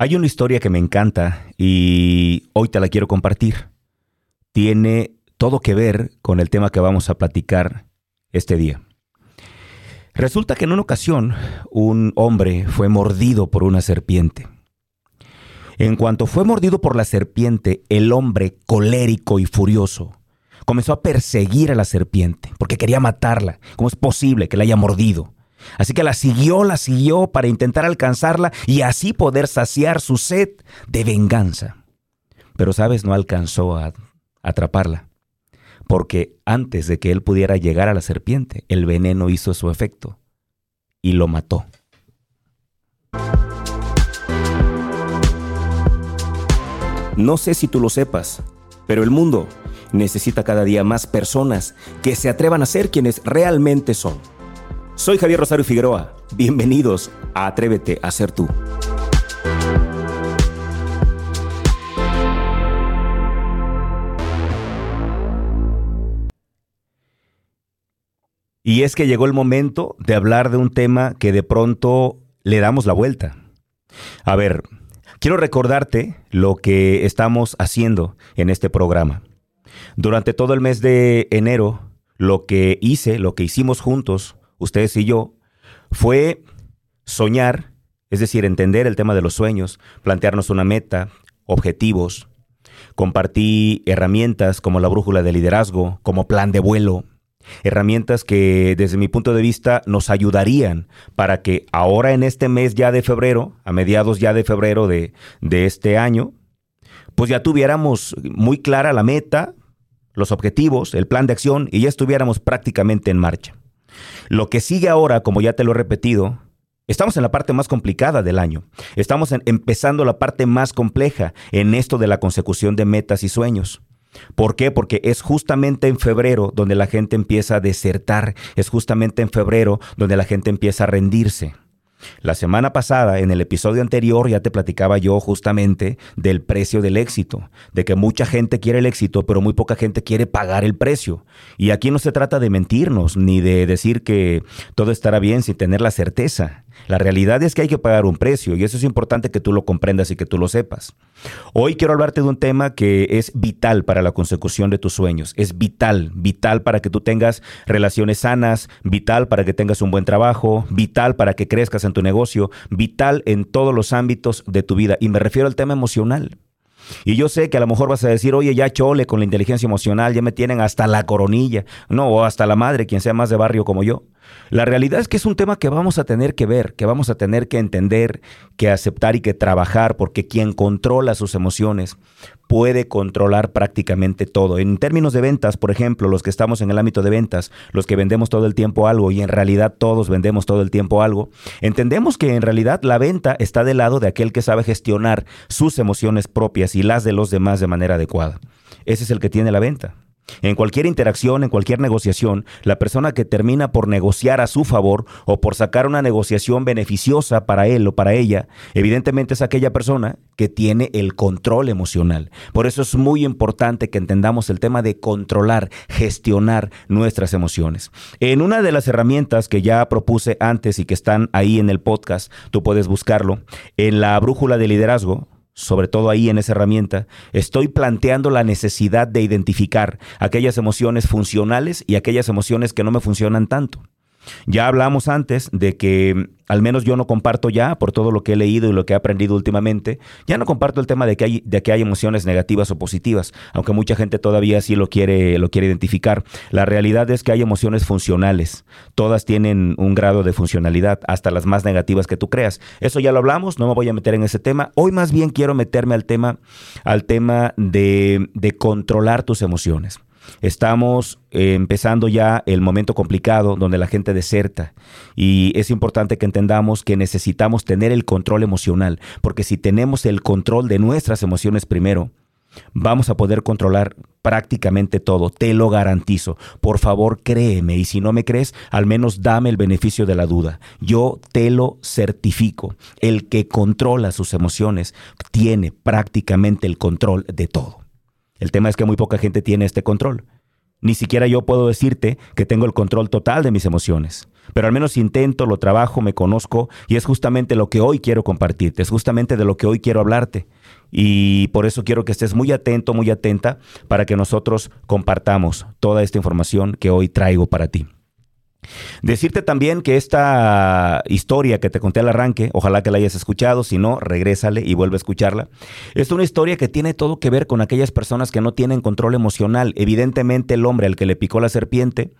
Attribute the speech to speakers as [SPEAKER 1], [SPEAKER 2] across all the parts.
[SPEAKER 1] Hay una historia que me encanta y hoy te la quiero compartir. Tiene todo que ver con el tema que vamos a platicar este día. Resulta que en una ocasión un hombre fue mordido por una serpiente. En cuanto fue mordido por la serpiente, el hombre, colérico y furioso, comenzó a perseguir a la serpiente porque quería matarla. ¿Cómo es posible que la haya mordido? Así que la siguió, la siguió para intentar alcanzarla y así poder saciar su sed de venganza. Pero, ¿sabes? No alcanzó a atraparla. Porque antes de que él pudiera llegar a la serpiente, el veneno hizo su efecto y lo mató. No sé si tú lo sepas, pero el mundo necesita cada día más personas que se atrevan a ser quienes realmente son. Soy Javier Rosario Figueroa. Bienvenidos a Atrévete a ser tú. Y es que llegó el momento de hablar de un tema que de pronto le damos la vuelta. A ver, quiero recordarte lo que estamos haciendo en este programa. Durante todo el mes de enero, lo que hice, lo que hicimos juntos, ustedes y yo, fue soñar, es decir, entender el tema de los sueños, plantearnos una meta, objetivos. Compartí herramientas como la brújula de liderazgo, como plan de vuelo, herramientas que desde mi punto de vista nos ayudarían para que ahora en este mes ya de febrero, a mediados ya de febrero de, de este año, pues ya tuviéramos muy clara la meta, los objetivos, el plan de acción y ya estuviéramos prácticamente en marcha. Lo que sigue ahora, como ya te lo he repetido, estamos en la parte más complicada del año. Estamos empezando la parte más compleja en esto de la consecución de metas y sueños. ¿Por qué? Porque es justamente en febrero donde la gente empieza a desertar, es justamente en febrero donde la gente empieza a rendirse. La semana pasada, en el episodio anterior, ya te platicaba yo justamente del precio del éxito, de que mucha gente quiere el éxito, pero muy poca gente quiere pagar el precio. Y aquí no se trata de mentirnos, ni de decir que todo estará bien sin tener la certeza. La realidad es que hay que pagar un precio y eso es importante que tú lo comprendas y que tú lo sepas. Hoy quiero hablarte de un tema que es vital para la consecución de tus sueños. Es vital, vital para que tú tengas relaciones sanas, vital para que tengas un buen trabajo, vital para que crezcas en tu negocio, vital en todos los ámbitos de tu vida. Y me refiero al tema emocional. Y yo sé que a lo mejor vas a decir, oye, ya chole con la inteligencia emocional, ya me tienen hasta la coronilla, no, o hasta la madre, quien sea más de barrio como yo. La realidad es que es un tema que vamos a tener que ver, que vamos a tener que entender, que aceptar y que trabajar, porque quien controla sus emociones puede controlar prácticamente todo. En términos de ventas, por ejemplo, los que estamos en el ámbito de ventas, los que vendemos todo el tiempo algo y en realidad todos vendemos todo el tiempo algo, entendemos que en realidad la venta está del lado de aquel que sabe gestionar sus emociones propias y las de los demás de manera adecuada. Ese es el que tiene la venta. En cualquier interacción, en cualquier negociación, la persona que termina por negociar a su favor o por sacar una negociación beneficiosa para él o para ella, evidentemente es aquella persona que tiene el control emocional. Por eso es muy importante que entendamos el tema de controlar, gestionar nuestras emociones. En una de las herramientas que ya propuse antes y que están ahí en el podcast, tú puedes buscarlo, en la brújula de liderazgo, sobre todo ahí en esa herramienta, estoy planteando la necesidad de identificar aquellas emociones funcionales y aquellas emociones que no me funcionan tanto. Ya hablamos antes de que al menos yo no comparto ya, por todo lo que he leído y lo que he aprendido últimamente, ya no comparto el tema de que hay, de que hay emociones negativas o positivas, aunque mucha gente todavía sí lo quiere, lo quiere identificar. La realidad es que hay emociones funcionales. Todas tienen un grado de funcionalidad, hasta las más negativas que tú creas. Eso ya lo hablamos, no me voy a meter en ese tema. Hoy más bien quiero meterme al tema, al tema de, de controlar tus emociones. Estamos eh, empezando ya el momento complicado donde la gente deserta y es importante que entendamos que necesitamos tener el control emocional, porque si tenemos el control de nuestras emociones primero, vamos a poder controlar prácticamente todo, te lo garantizo. Por favor, créeme y si no me crees, al menos dame el beneficio de la duda. Yo te lo certifico. El que controla sus emociones tiene prácticamente el control de todo. El tema es que muy poca gente tiene este control. Ni siquiera yo puedo decirte que tengo el control total de mis emociones. Pero al menos intento, lo trabajo, me conozco y es justamente lo que hoy quiero compartirte, es justamente de lo que hoy quiero hablarte. Y por eso quiero que estés muy atento, muy atenta para que nosotros compartamos toda esta información que hoy traigo para ti. Decirte también que esta historia que te conté al arranque, ojalá que la hayas escuchado, si no, regrésale y vuelve a escucharla. Es una historia que tiene todo que ver con aquellas personas que no tienen control emocional. Evidentemente el hombre al que le picó la serpiente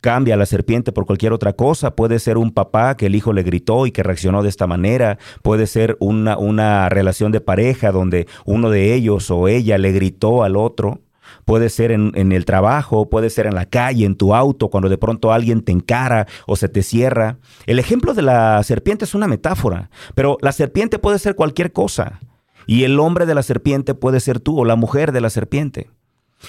[SPEAKER 1] cambia a la serpiente por cualquier otra cosa. Puede ser un papá que el hijo le gritó y que reaccionó de esta manera. Puede ser una, una relación de pareja donde uno de ellos o ella le gritó al otro puede ser en, el trabajo, puede ser en la calle, en tu auto, cuando de pronto alguien te encara o se te cierra. El ejemplo de la serpiente es una metáfora, pero la serpiente puede ser cualquier cosa. Y el hombre de la serpiente puede ser tú o la mujer de la serpiente.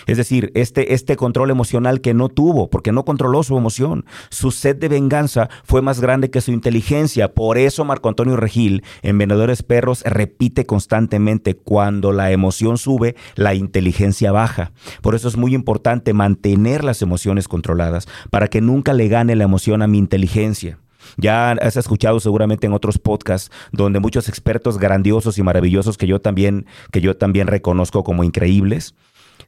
[SPEAKER 1] Es decir, este, este control emocional que no tuvo, porque no controló su emoción. Su sed de venganza fue más grande que su inteligencia. Por eso Marco Antonio Regil, en Vendedores Perros, repite constantemente, cuando la emoción sube, la inteligencia baja. Por eso es muy importante mantener las emociones controladas, para que nunca le gane la emoción a mi inteligencia. Ya has escuchado seguramente en otros podcasts donde muchos expertos grandiosos y maravillosos que yo también que yo también reconozco como increíbles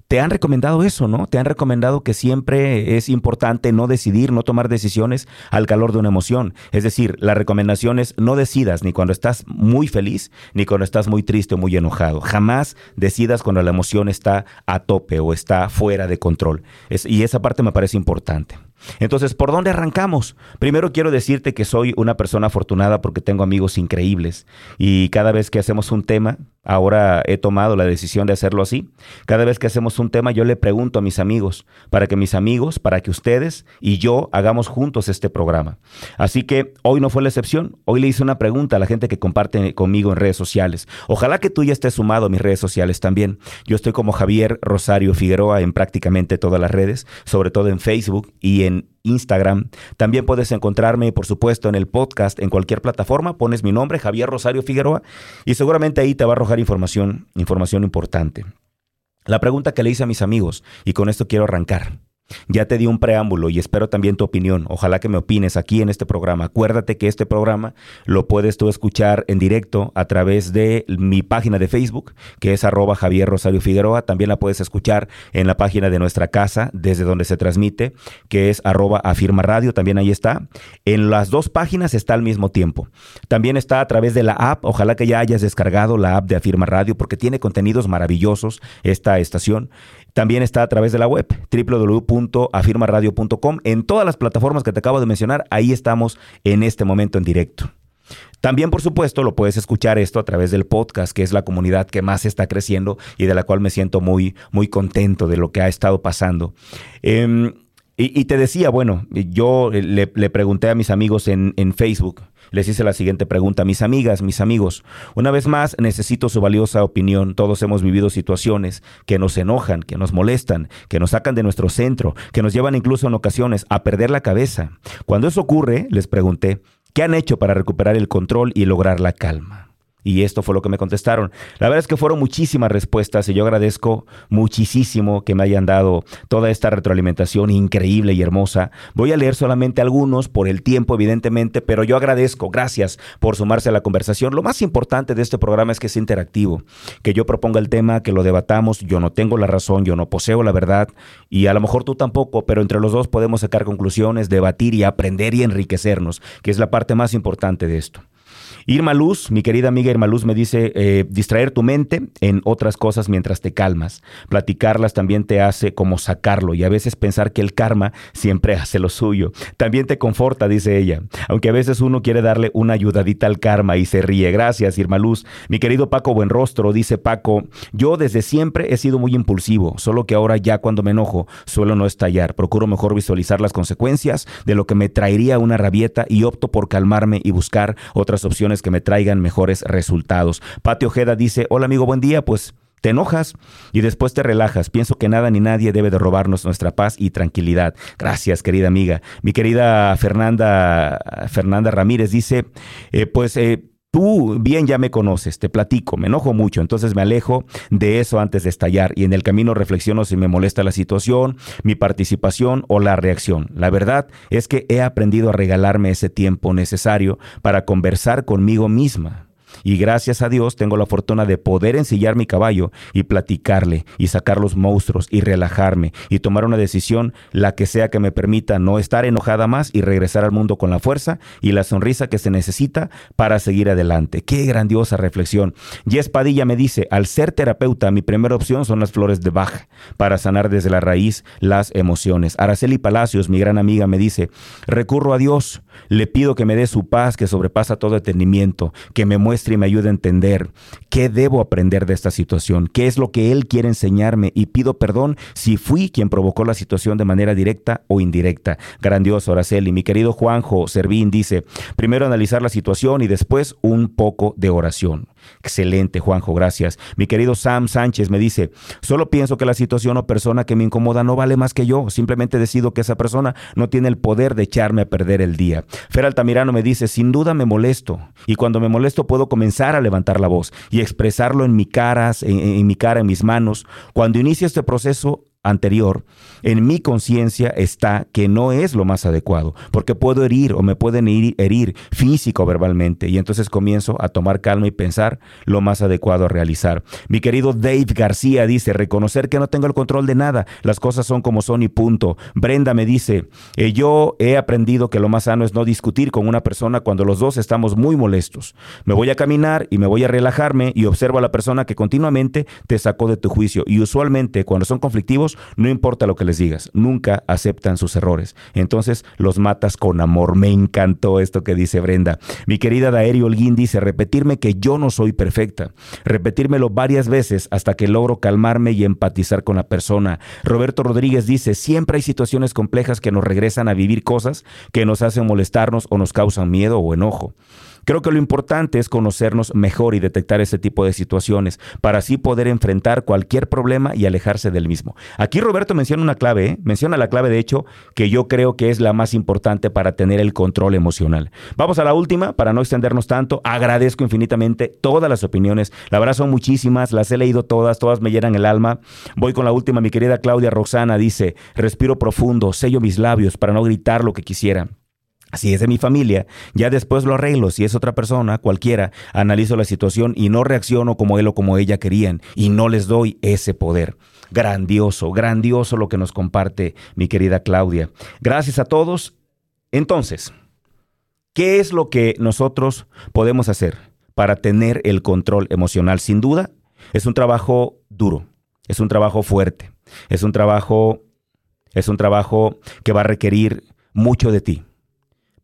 [SPEAKER 1] te han recomendado eso, ¿no? Te han recomendado que siempre es importante no decidir, no tomar decisiones al calor de una emoción. Es decir, la recomendación es no decidas ni cuando estás muy feliz, ni cuando estás muy triste o muy enojado. Jamás decidas cuando la emoción está a tope o está fuera de control. y esa parte me parece importante. Entonces, ¿por dónde arrancamos? Primero quiero decirte que soy una persona afortunada porque tengo amigos increíbles y cada vez que hacemos un tema, ahora he tomado la decisión de hacerlo así, cada vez que hacemos un tema yo le pregunto a mis amigos, para que mis amigos, para que ustedes y yo hagamos juntos este programa. Así que hoy no fue la excepción, hoy le hice una pregunta a la gente que comparte conmigo en redes sociales. Ojalá que tú ya estés sumado a mis redes sociales también. Yo estoy como Javier Rosario Figueroa en prácticamente todas las redes, sobre todo en Facebook y en Instagram. También puedes encontrarme, por supuesto, en el podcast, en cualquier plataforma. Pones mi nombre, Javier Rosario Figueroa, y seguramente ahí te va a arrojar información, información importante. La pregunta que le hice a mis amigos, y con esto quiero arrancar. Ya te di un preámbulo y espero también tu opinión. Ojalá que me opines aquí en este programa. Acuérdate que este programa lo puedes tú escuchar en directo a través de mi página de Facebook, que es arroba Javier Rosario Figueroa. También la puedes escuchar en la página de nuestra casa, desde donde se transmite, que es arroba Afirma Radio. También ahí está. En las dos páginas está al mismo tiempo. También está a través de la app. Ojalá que ya hayas descargado la app de Afirma Radio porque tiene contenidos maravillosos esta estación. También está a través de la web www.afirmaradio.com. En todas las plataformas que te acabo de mencionar, ahí estamos en este momento en directo. También, por supuesto, lo puedes escuchar esto a través del podcast, que es la comunidad que más está creciendo y de la cual me siento muy, muy contento de lo que ha estado pasando. Em, y, te decía, bueno, yo le, pregunté a mis amigos en, en Facebook, les hice la siguiente pregunta. Mis amigas, mis amigos, una vez más necesito su valiosa opinión. Todos hemos vivido situaciones que nos enojan, que nos molestan, que nos sacan de nuestro centro, que nos llevan incluso en ocasiones a perder la cabeza. Cuando eso ocurre, les pregunté, ¿qué han hecho para recuperar el control y lograr la calma? Y esto fue lo que me contestaron. La verdad es que fueron muchísimas respuestas y yo agradezco muchísimo que me hayan dado toda esta retroalimentación increíble y hermosa. Voy a leer solamente algunos por el tiempo, evidentemente, pero yo agradezco, gracias por sumarse a la conversación. Lo más importante de este programa es que es interactivo, que yo proponga el tema, que lo debatamos. Yo no tengo la razón, yo no poseo la verdad y a lo mejor tú tampoco, pero entre los dos podemos sacar conclusiones, debatir y aprender y enriquecernos, que es la parte más importante de esto. Irma Luz, mi querida amiga Irma Luz, me dice eh, distraer tu mente en otras cosas mientras te calmas. Platicarlas también te hace como sacarlo y a veces pensar que el karma siempre hace lo suyo. También te conforta, dice ella, aunque a veces uno quiere darle una ayudadita al karma y se ríe. Gracias, Irma Luz. Mi querido Paco Buenrostro, dice Paco, yo desde siempre he sido muy impulsivo, solo que ahora ya cuando me enojo suelo no estallar. Procuro mejor visualizar las consecuencias de lo que me traería una rabieta y opto por calmarme y buscar otras opciones que me traigan mejores resultados. Patio Ojeda dice, hola amigo, buen día, pues te enojas y después te relajas. Pienso que nada ni nadie debe de robarnos nuestra paz y tranquilidad. Gracias, querida amiga. Mi querida Fernanda, Fernanda Ramírez dice, eh, pues... Eh, Tú bien ya me conoces, te platico, me enojo mucho, entonces me alejo de eso antes de estallar y en el camino reflexiono si me molesta la situación, mi participación o la reacción. La verdad es que he aprendido a regalarme ese tiempo necesario para conversar conmigo misma y gracias a Dios tengo la fortuna de poder ensillar mi caballo y platicarle y sacar los monstruos y relajarme y tomar una decisión, la que sea que me permita no estar enojada más y regresar al mundo con la fuerza y la sonrisa que se necesita para seguir adelante. Qué grandiosa reflexión. Jess Padilla me dice, al ser terapeuta, mi primera opción son las flores de Bach para sanar desde la raíz las emociones. Araceli Palacios, mi gran amiga, me dice, recurro a Dios, le pido que me dé su paz que sobrepasa todo entendimiento, que me muestre y me ayude a entender qué debo aprender de esta situación, qué es lo que Él quiere enseñarme y pido perdón si fui quien provocó la situación de manera directa o indirecta. Grandioso, Araceli. Mi querido Juanjo Servín dice, primero analizar la situación y después un poco de oración. Excelente, Juanjo, gracias. Mi querido Sam Sánchez me dice, solo pienso que la situación o persona que me incomoda no vale más que yo, simplemente decido que esa persona no tiene el poder de echarme a perder el día. Fer Altamirano me dice, sin duda me molesto, y cuando me molesto puedo comenzar a levantar la voz y expresarlo en mi cara, en, en mi cara, en mis manos. Cuando inicia este proceso, anterior, en mi conciencia está que no es lo más adecuado, porque puedo herir o me pueden herir, físico o verbalmente, y entonces comienzo a tomar calma y pensar lo más adecuado a realizar. Mi querido Dave García dice, reconocer que no tengo el control de nada, las cosas son como son y punto. Brenda me dice, eh, yo he aprendido que lo más sano es no discutir con una persona cuando los dos estamos muy molestos. Me voy a caminar y me voy a relajarme y observo a la persona que continuamente te sacó de tu juicio, y usualmente cuando son conflictivos, no importa lo que les digas, nunca aceptan sus errores. Entonces los matas con amor. Me encantó esto que dice Brenda. Mi querida Daeri Holguín dice, repetirme que yo no soy perfecta. Repetírmelo varias veces hasta que logro calmarme y empatizar con la persona. Roberto Rodríguez dice, siempre hay situaciones complejas que nos regresan a vivir cosas que nos hacen molestarnos o nos causan miedo o enojo. Creo que lo importante es conocernos mejor y detectar ese tipo de situaciones para así poder enfrentar cualquier problema y alejarse del mismo. Aquí Roberto menciona una clave, ¿eh? menciona la clave de hecho que yo creo que es la más importante para tener el control emocional. Vamos a la última para no extendernos tanto. Agradezco infinitamente todas las opiniones. La verdad son muchísimas, las he leído todas, todas me llenan el alma. Voy con la última, mi querida Claudia Roxana dice, respiro profundo, sello mis labios para no gritar lo que quisiera. Si es de mi familia, ya después lo arreglo. Si es otra persona, cualquiera, analizo la situación y no reacciono como él o como ella querían y no les doy ese poder. Grandioso, grandioso lo que nos comparte mi querida Claudia. Gracias a todos. Entonces, ¿qué es lo que nosotros podemos hacer para tener el control emocional? Sin duda, es un trabajo duro, es un trabajo fuerte, es un trabajo, es un trabajo que va a requerir mucho de ti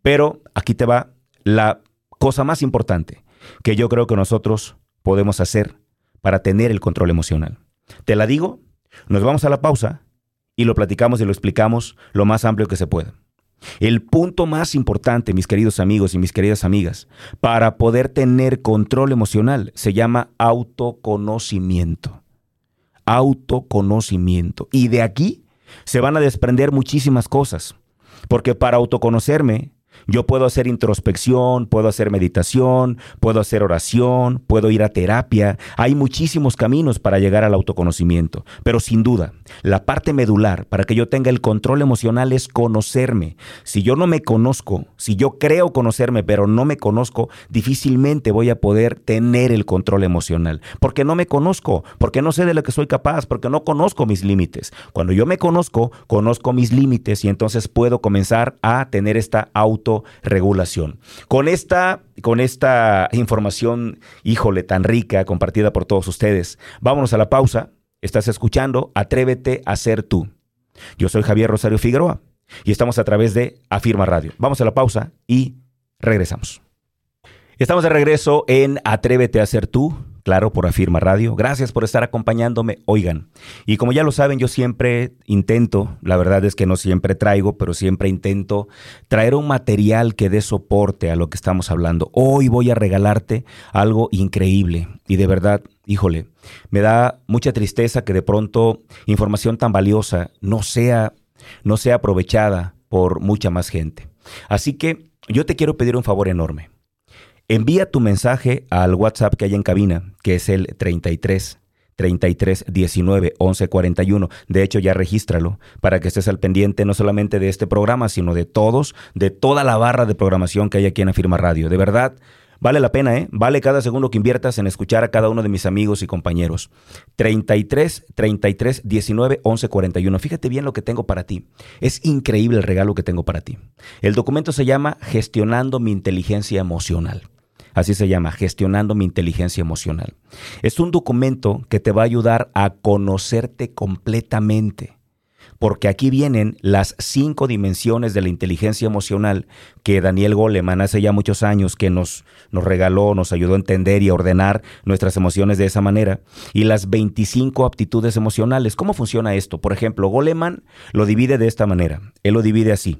[SPEAKER 1] pero aquí te va la cosa más importante que yo creo que nosotros podemos hacer para tener el control emocional. Te la digo, nos vamos a la pausa y lo platicamos y lo explicamos lo más amplio que se pueda. El punto más importante, mis queridos amigos y mis queridas amigas, para poder tener control emocional se llama autoconocimiento. Autoconocimiento. Y de aquí se van a desprender muchísimas cosas. Porque para autoconocerme yo puedo hacer introspección, puedo hacer meditación, puedo hacer oración, puedo ir a terapia. Hay muchísimos caminos para llegar al autoconocimiento. Pero sin duda, la parte medular para que yo tenga el control emocional es conocerme. Si yo no me conozco, si yo creo conocerme pero no me conozco, difícilmente voy a poder tener el control emocional. Porque no me conozco, porque no sé de lo que soy capaz, porque no conozco mis límites. Cuando yo me conozco, conozco mis límites y entonces puedo comenzar a tener esta auto regulación Con esta, con esta información, híjole, tan rica, compartida por todos ustedes, vámonos a la pausa. Estás escuchando Atrévete a ser tú. Yo soy Javier Rosario Figueroa y estamos a través de Afirma Radio. Vamos a la pausa y regresamos. Estamos de regreso en Atrévete a ser tú claro, por Afirma Radio. Gracias por estar acompañándome. Oigan, y como ya lo saben, yo siempre intento, la verdad es que no siempre traigo, pero siempre intento traer un material que dé soporte a lo que estamos hablando. Hoy voy a regalarte algo increíble y de verdad, híjole, me da mucha tristeza que de pronto información tan valiosa no sea no sea aprovechada por mucha más gente. Así que yo te quiero pedir un favor enorme. Envía tu mensaje al WhatsApp que hay en cabina, que es el 33 33 19 11 41. De hecho, ya regístralo para que estés al pendiente no solamente de este programa, sino de todos, de toda la barra de programación que hay aquí en Afirma Radio. De verdad, Vale la pena, ¿eh? Vale cada segundo que inviertas en escuchar a cada uno de mis amigos y compañeros. 33 33 19 11 41. Fíjate bien lo que tengo para ti. Es increíble el regalo que tengo para ti. El documento se llama Gestionando mi inteligencia emocional. Así se llama, gestionando mi inteligencia emocional. Es un documento que te va a ayudar a conocerte completamente porque aquí vienen las cinco dimensiones de la inteligencia emocional que Daniel Goleman hace ya muchos años que nos, nos regaló, nos ayudó a entender y a ordenar nuestras emociones de esa manera, y las 25 aptitudes emocionales. ¿Cómo funciona esto? Por ejemplo, Goleman lo divide de esta manera, él lo divide así.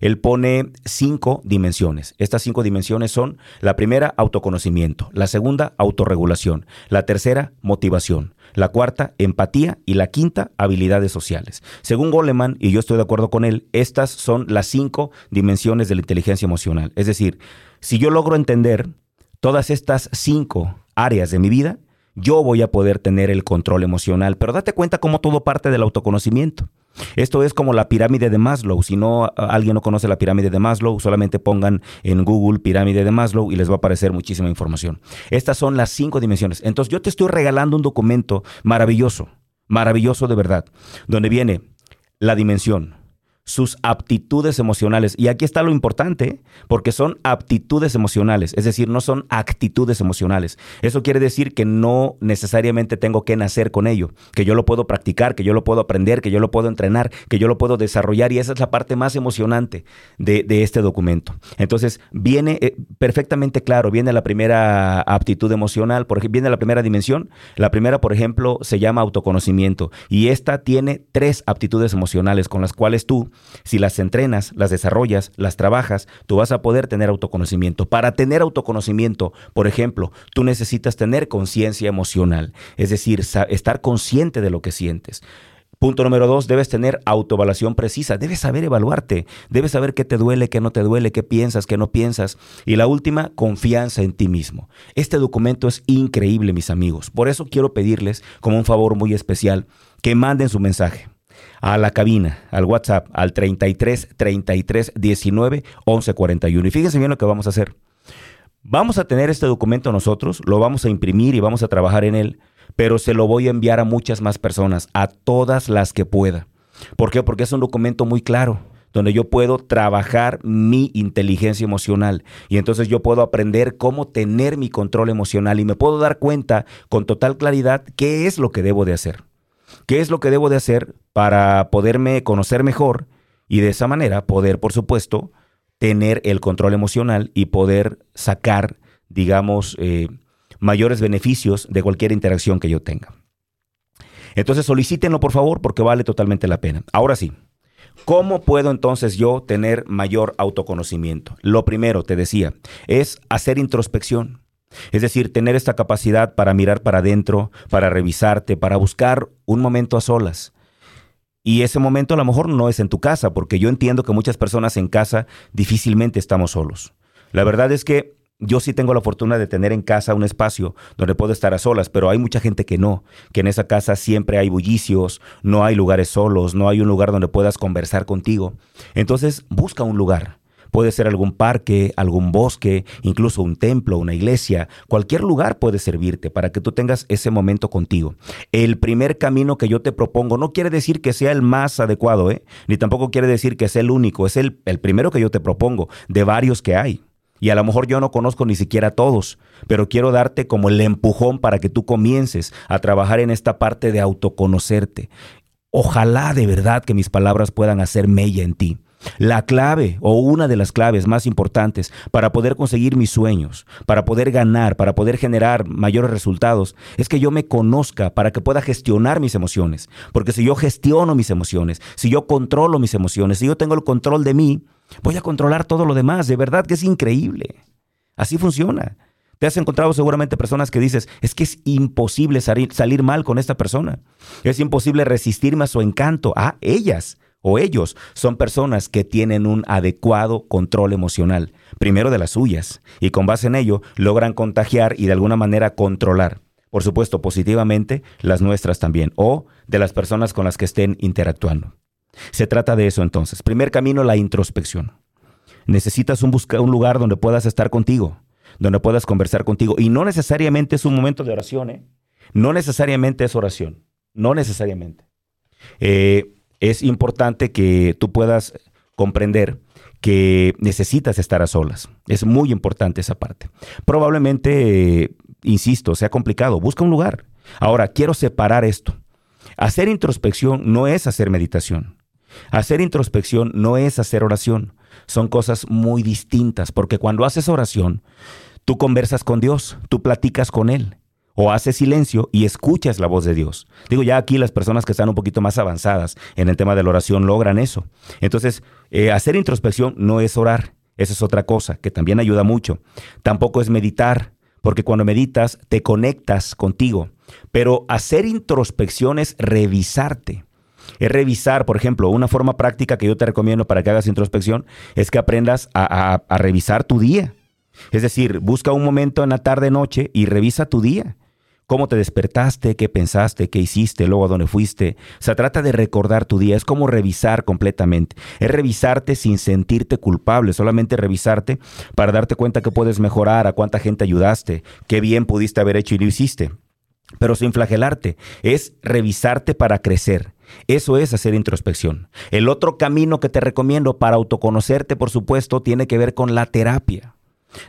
[SPEAKER 1] Él pone cinco dimensiones. Estas cinco dimensiones son la primera, autoconocimiento, la segunda, autorregulación, la tercera, motivación, la cuarta, empatía y la quinta, habilidades sociales. Según Goleman, y yo estoy de acuerdo con él, estas son las cinco dimensiones de la inteligencia emocional. Es decir, si yo logro entender todas estas cinco áreas de mi vida, yo voy a poder tener el control emocional. Pero date cuenta cómo todo parte del autoconocimiento. Esto es como la pirámide de Maslow. Si no alguien no conoce la pirámide de Maslow, solamente pongan en Google pirámide de Maslow y les va a aparecer muchísima información. Estas son las cinco dimensiones. Entonces yo te estoy regalando un documento maravilloso, maravilloso de verdad, donde viene la dimensión, sus aptitudes emocionales. Y aquí está lo importante, porque son aptitudes emocionales, es decir, no son actitudes emocionales. Eso quiere decir que no necesariamente tengo que nacer con ello, que yo lo puedo practicar, que yo lo puedo aprender, que yo lo puedo entrenar, que yo lo puedo desarrollar. Y esa es la parte más emocionante de, este documento. Entonces, viene eh, perfectamente claro, viene la primera aptitud emocional, viene la primera dimensión. La primera, por ejemplo, se llama autoconocimiento. Y esta tiene tres aptitudes emocionales con las cuales tú si las entrenas, las desarrollas, las trabajas, tú vas a poder tener autoconocimiento. Para tener autoconocimiento, por ejemplo, tú necesitas tener conciencia emocional, es decir, estar consciente de lo que sientes. Punto número dos, debes tener autoevaluación precisa, debes saber evaluarte, debes saber qué te duele, qué no te duele, qué piensas, qué no piensas. Y la última, confianza en ti mismo. Este documento es increíble, mis amigos. Por eso quiero pedirles, como un favor muy especial, que manden su mensaje a la cabina, al WhatsApp, al 33 33 19 11 41. Y fíjense bien lo que vamos a hacer. Vamos a tener este documento nosotros, lo vamos a imprimir y vamos a trabajar en él, pero se lo voy a enviar a muchas más personas, a todas las que pueda. ¿Por qué? Porque es un documento muy claro donde yo puedo trabajar mi inteligencia emocional y entonces yo puedo aprender cómo tener mi control emocional y me puedo dar cuenta con total claridad qué es lo que debo de hacer. ¿Qué es lo que debo de hacer para poderme conocer mejor y de esa manera poder, por supuesto, tener el control emocional y poder sacar, digamos, eh, mayores beneficios de cualquier interacción que yo tenga? Entonces solicítenlo por favor porque vale totalmente la pena. Ahora sí, ¿Cómo puedo entonces yo tener mayor autoconocimiento? Lo primero, te decía, es hacer introspección. Es decir, tener esta capacidad para mirar para adentro, para revisarte, para buscar un momento a solas. Y ese momento a lo mejor no es en tu casa, porque yo entiendo que muchas personas en casa difícilmente estamos solos. La verdad es que yo sí tengo la fortuna de tener en casa un espacio donde puedo estar a solas, pero hay mucha gente que no, que en esa casa siempre hay bullicios, no hay lugares solos, no hay un lugar donde puedas conversar contigo. Entonces, busca un lugar. Puede ser algún parque, algún bosque, incluso un templo, una iglesia. Cualquier lugar puede servirte para que tú tengas ese momento contigo. El primer camino que yo te propongo no quiere decir que sea el más adecuado, ¿eh? ni tampoco quiere decir que sea el único. Es el, el primero que yo te propongo, de varios que hay. Y a lo mejor yo no conozco ni siquiera a todos, pero quiero darte como el empujón para que tú comiences a trabajar en esta parte de autoconocerte. Ojalá de verdad que mis palabras puedan hacer mella en ti. La clave o una de las claves más importantes para poder conseguir mis sueños, para poder ganar, para poder generar mayores resultados, es que yo me conozca para que pueda gestionar mis emociones. Porque si yo gestiono mis emociones, si yo controlo mis emociones, si yo tengo el control de mí, voy a controlar todo lo demás. De verdad que es increíble. Así funciona. Te has encontrado seguramente personas que dices, es que es imposible salir, salir mal con esta persona. Es imposible resistirme a su encanto. Ah, ellas o ellos son personas que tienen un adecuado control emocional, primero de las suyas, y con base en ello logran contagiar y de alguna manera controlar, por supuesto positivamente, las nuestras también, o de las personas con las que estén interactuando. Se trata de eso entonces. Primer camino, la introspección. Necesitas un, un lugar donde puedas estar contigo, donde puedas conversar contigo, y no necesariamente es un momento de oración, ¿eh? No necesariamente es oración, no necesariamente. Eh, es importante que tú puedas comprender que necesitas estar a solas. Es muy importante esa parte. Probablemente, insisto, sea complicado. Busca un lugar. Ahora, quiero separar esto. Hacer introspección no es hacer meditación. Hacer introspección no es hacer oración. Son cosas muy distintas, porque cuando haces oración, tú conversas con Dios, tú platicas con Él o haces silencio y escuchas la voz de Dios. Digo, ya aquí las personas que están un poquito más avanzadas en el tema de la oración logran eso. Entonces, eh, hacer introspección no es orar, esa es otra cosa que también ayuda mucho. Tampoco es meditar, porque cuando meditas te conectas contigo. Pero hacer introspección es revisarte. Es revisar, por ejemplo, una forma práctica que yo te recomiendo para que hagas introspección es que aprendas a, a revisar tu día. Es decir, busca un momento en la tarde, noche y revisa tu día cómo te despertaste, qué pensaste, qué hiciste, luego a dónde fuiste. Se trata de recordar tu día, es como revisar completamente. Es revisarte sin sentirte culpable, solamente revisarte para darte cuenta que puedes mejorar, a cuánta gente ayudaste, qué bien pudiste haber hecho y lo hiciste. Pero sin flagelarte, es revisarte para crecer. Eso es hacer introspección. El otro camino que te recomiendo para autoconocerte, por supuesto, tiene que ver con la terapia.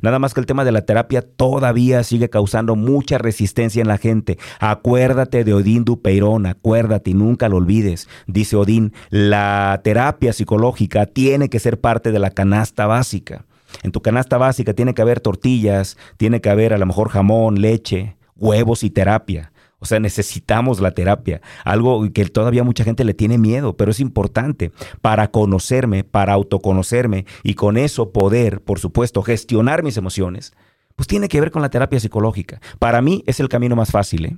[SPEAKER 1] Nada más que el tema de la terapia todavía sigue causando mucha resistencia en la gente. Acuérdate de Odín Dupeirón, acuérdate y nunca lo olvides. Dice Odín, la terapia psicológica tiene que ser parte de la canasta básica. En tu canasta básica tiene que haber tortillas, tiene que haber a lo mejor jamón, leche, huevos y terapia. O sea, necesitamos la terapia, algo que todavía mucha gente le tiene miedo, pero es importante para conocerme, para autoconocerme y con eso poder, por supuesto, gestionar mis emociones. Pues tiene que ver con la terapia psicológica. Para mí es el camino más fácil. ¿eh?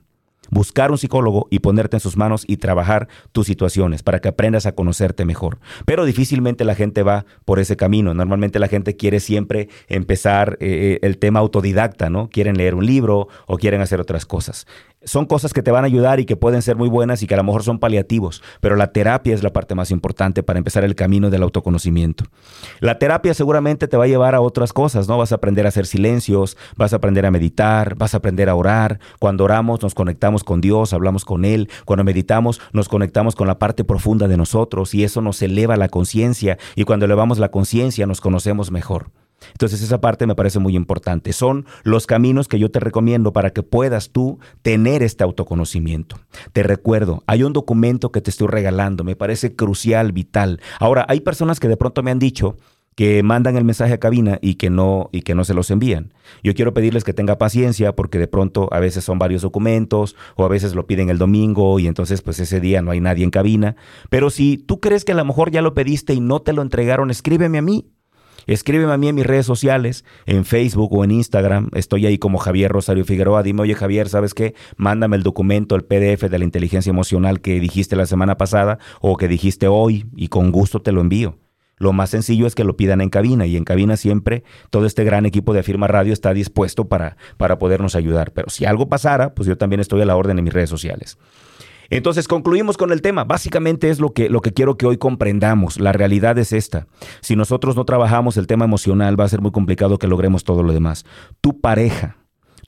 [SPEAKER 1] buscar un psicólogo y ponerte en sus manos y trabajar tus situaciones para que aprendas a conocerte mejor. Pero difícilmente la gente va por ese camino. Normalmente la gente quiere siempre empezar eh, el tema autodidacta, ¿no? Quieren leer un libro o quieren hacer otras cosas son cosas que te van a ayudar y que pueden ser muy buenas y que a lo mejor son paliativos, pero la terapia es la parte más importante para empezar el camino del autoconocimiento. La terapia seguramente te va a llevar a otras cosas, ¿no? Vas a aprender a hacer silencios, vas a aprender a meditar, vas a aprender a orar. Cuando oramos nos conectamos con Dios, hablamos con Él. Cuando meditamos nos conectamos con la parte profunda de nosotros y eso nos eleva la conciencia y cuando elevamos la conciencia nos conocemos mejor. Entonces esa parte me parece muy importante. Son los caminos que yo te recomiendo para que puedas tú tener este autoconocimiento. Te recuerdo, hay un documento que te estoy regalando, me parece crucial, vital. Ahora, hay personas que de pronto me han dicho que mandan el mensaje a cabina y que no y que no se los envían. Yo quiero pedirles que tenga paciencia porque de pronto a veces son varios documentos o a veces lo piden el domingo y entonces pues ese día no hay nadie en cabina, pero si tú crees que a lo mejor ya lo pediste y no te lo entregaron, escríbeme a mí. Escríbeme a mí en mis redes sociales, en Facebook o en Instagram. Estoy ahí como Javier Rosario Figueroa. Dime, oye Javier, ¿sabes qué? Mándame el documento, el PDF de la inteligencia emocional que dijiste la semana pasada o que dijiste hoy y con gusto te lo envío. Lo más sencillo es que lo pidan en cabina y en cabina siempre todo este gran equipo de Afirma Radio está dispuesto para, para podernos ayudar. Pero si algo pasara, pues yo también estoy a la orden en mis redes sociales. Entonces concluimos con el tema. Básicamente es lo que, lo que quiero que hoy comprendamos. La realidad es esta. Si nosotros no trabajamos el tema emocional, va a ser muy complicado que logremos todo lo demás. Tu pareja,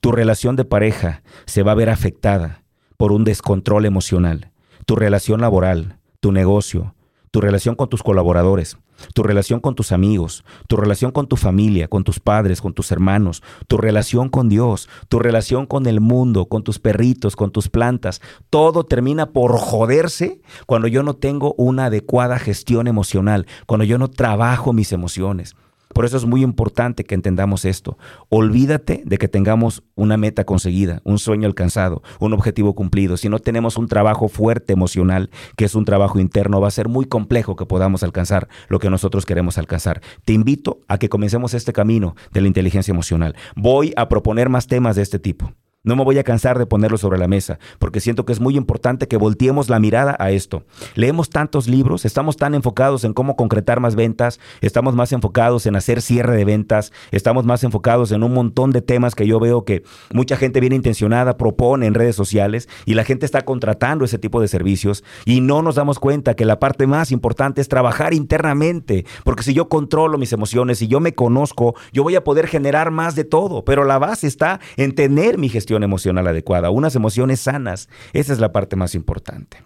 [SPEAKER 1] tu relación de pareja se va a ver afectada por un descontrol emocional. Tu relación laboral, tu negocio, tu relación con tus colaboradores, tu relación con tus amigos, tu relación con tu familia, con tus padres, con tus hermanos, tu relación con Dios, tu relación con el mundo, con tus perritos, con tus plantas. Todo termina por joderse cuando yo no tengo una adecuada gestión emocional, cuando yo no trabajo mis emociones. Por eso es muy importante que entendamos esto. Olvídate de que tengamos una meta conseguida, un sueño alcanzado, un objetivo cumplido. Si no tenemos un trabajo fuerte emocional, que es un trabajo interno, va a ser muy complejo que podamos alcanzar lo que nosotros queremos alcanzar. Te invito a que comencemos este camino de la inteligencia emocional. Voy a proponer más temas de este tipo. No me voy a cansar de ponerlo sobre la mesa, porque siento que es muy importante que volteemos la mirada a esto. Leemos tantos libros, estamos tan enfocados en cómo concretar más ventas, estamos más enfocados en hacer cierre de ventas, estamos más enfocados en un montón de temas que yo veo que mucha gente bien intencionada propone en redes sociales y la gente está contratando ese tipo de servicios y no nos damos cuenta que la parte más importante es trabajar internamente, porque si yo controlo mis emociones, si yo me conozco, yo voy a poder generar más de todo, pero la base está en tener mi gestión emocional adecuada, unas emociones sanas. Esa es la parte más importante.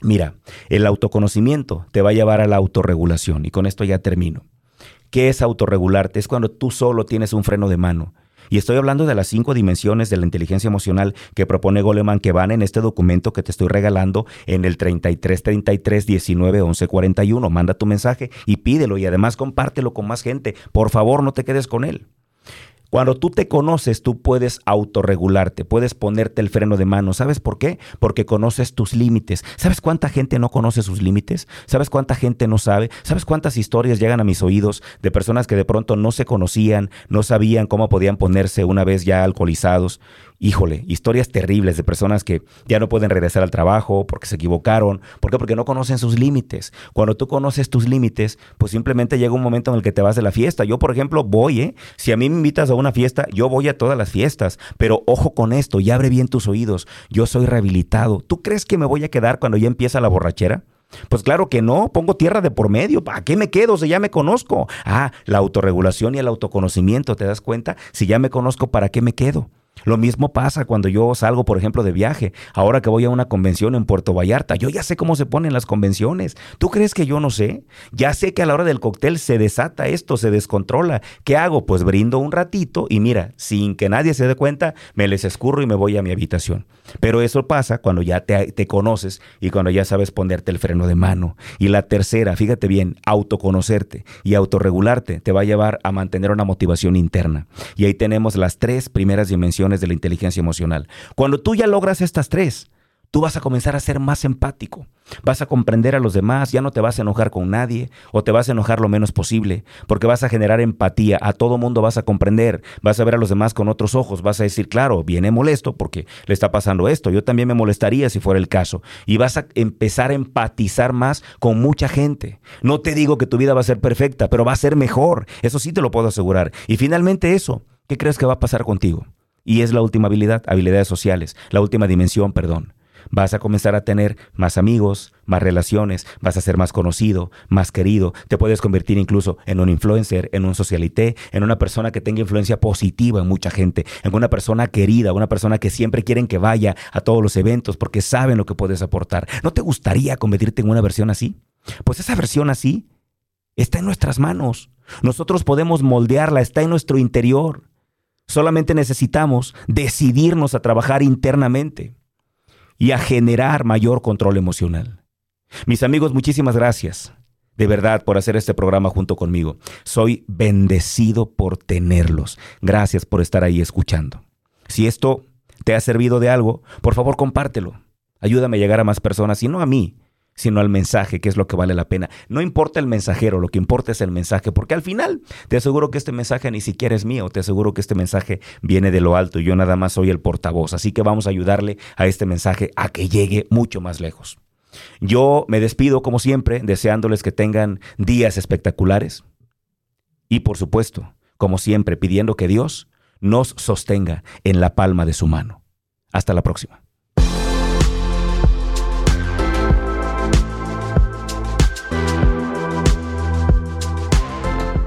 [SPEAKER 1] Mira, el autoconocimiento te va a llevar a la autorregulación y con esto ya termino. ¿Qué es autorregularte? Es cuando tú solo tienes un freno de mano. Y estoy hablando de las cinco dimensiones de la inteligencia emocional que propone Goleman que van en este documento que te estoy regalando en el 33 33 19 11 41. Manda tu mensaje y pídelo y además compártelo con más gente. Por favor, no te quedes con él. Cuando tú te conoces, tú puedes autorregularte, puedes ponerte el freno de mano. ¿Sabes por qué? Porque conoces tus límites. ¿Sabes cuánta gente no conoce sus límites? ¿Sabes cuánta gente no sabe? ¿Sabes cuántas historias llegan a mis oídos de personas que de pronto no se conocían, no sabían cómo podían ponerse una vez ya alcoholizados híjole, historias terribles de personas que ya no pueden regresar al trabajo porque se equivocaron. ¿Por qué? Porque no conocen sus límites. Cuando tú conoces tus límites, pues simplemente llega un momento en el que te vas de la fiesta. Yo, por ejemplo, voy, ¿eh? Si a mí me invitas a una fiesta, yo voy a todas las fiestas. Pero ojo con esto y abre bien tus oídos. Yo soy rehabilitado. ¿Tú crees que me voy a quedar cuando ya empieza la borrachera? Pues claro que no, pongo tierra de por medio. ¿Para qué me quedo si ya me conozco? Ah, la autorregulación y el autoconocimiento, ¿te das cuenta? Si ya me conozco, ¿para qué me quedo? Lo mismo pasa cuando yo salgo, por ejemplo, de viaje. Ahora que voy a una convención en Puerto Vallarta, yo ya sé cómo se ponen las convenciones. ¿Tú crees que yo no sé? Ya sé que a la hora del cóctel se desata esto, se descontrola. ¿Qué hago? Pues brindo un ratito y mira, sin que nadie se dé cuenta, me les escurro y me voy a mi habitación. Pero eso pasa cuando ya te, conoces y cuando ya sabes ponerte el freno de mano. Y la tercera, fíjate bien, autoconocerte y autorregularte te va a llevar a mantener una motivación interna. Y ahí tenemos las tres primeras de la inteligencia emocional. Cuando tú ya logras estas tres, tú vas a comenzar a ser más empático. Vas a comprender a los demás, ya no te vas a enojar con nadie o te vas a enojar lo menos posible, porque vas a generar empatía, a todo mundo vas a comprender, vas a ver a los demás con otros ojos, vas a decir, claro, viene molesto porque le está pasando esto, yo también me molestaría si fuera el caso, y vas a empezar a empatizar más con mucha gente. No te digo que tu vida va a ser perfecta, pero va a ser mejor, eso sí te lo puedo asegurar. Y finalmente eso, ¿qué crees que va a pasar contigo? Y es la última habilidad, habilidades sociales, la última dimensión, perdón. Vas a comenzar a tener más amigos, más relaciones, vas a ser más conocido, más querido, te puedes convertir incluso en un influencer, en un socialité, en una persona que tenga influencia positiva en mucha gente, en una persona querida, una persona que siempre quieren que vaya a todos los eventos porque saben lo que puedes aportar. ¿No te gustaría convertirte en una versión así? Pues esa versión así está en nuestras manos. Nosotros podemos moldearla, está en nuestro interior. Solamente necesitamos decidirnos a trabajar internamente y a generar mayor control emocional. Mis amigos, muchísimas gracias de verdad por hacer este programa junto conmigo. Soy bendecido por tenerlos. Gracias por estar ahí escuchando. Si esto te ha servido de algo, por favor compártelo. Ayúdame a llegar a más personas y no a mí, sino al mensaje, que es lo que vale la pena. No importa el mensajero, lo que importa es el mensaje, porque al final te aseguro que este mensaje ni siquiera es mío, te aseguro que este mensaje viene de lo alto y yo nada más soy el portavoz, así que vamos a ayudarle a este mensaje a que llegue mucho más lejos. Yo me despido como siempre, deseándoles que tengan días espectaculares y por supuesto, como siempre, pidiendo que Dios nos sostenga en la palma de su mano. Hasta la próxima.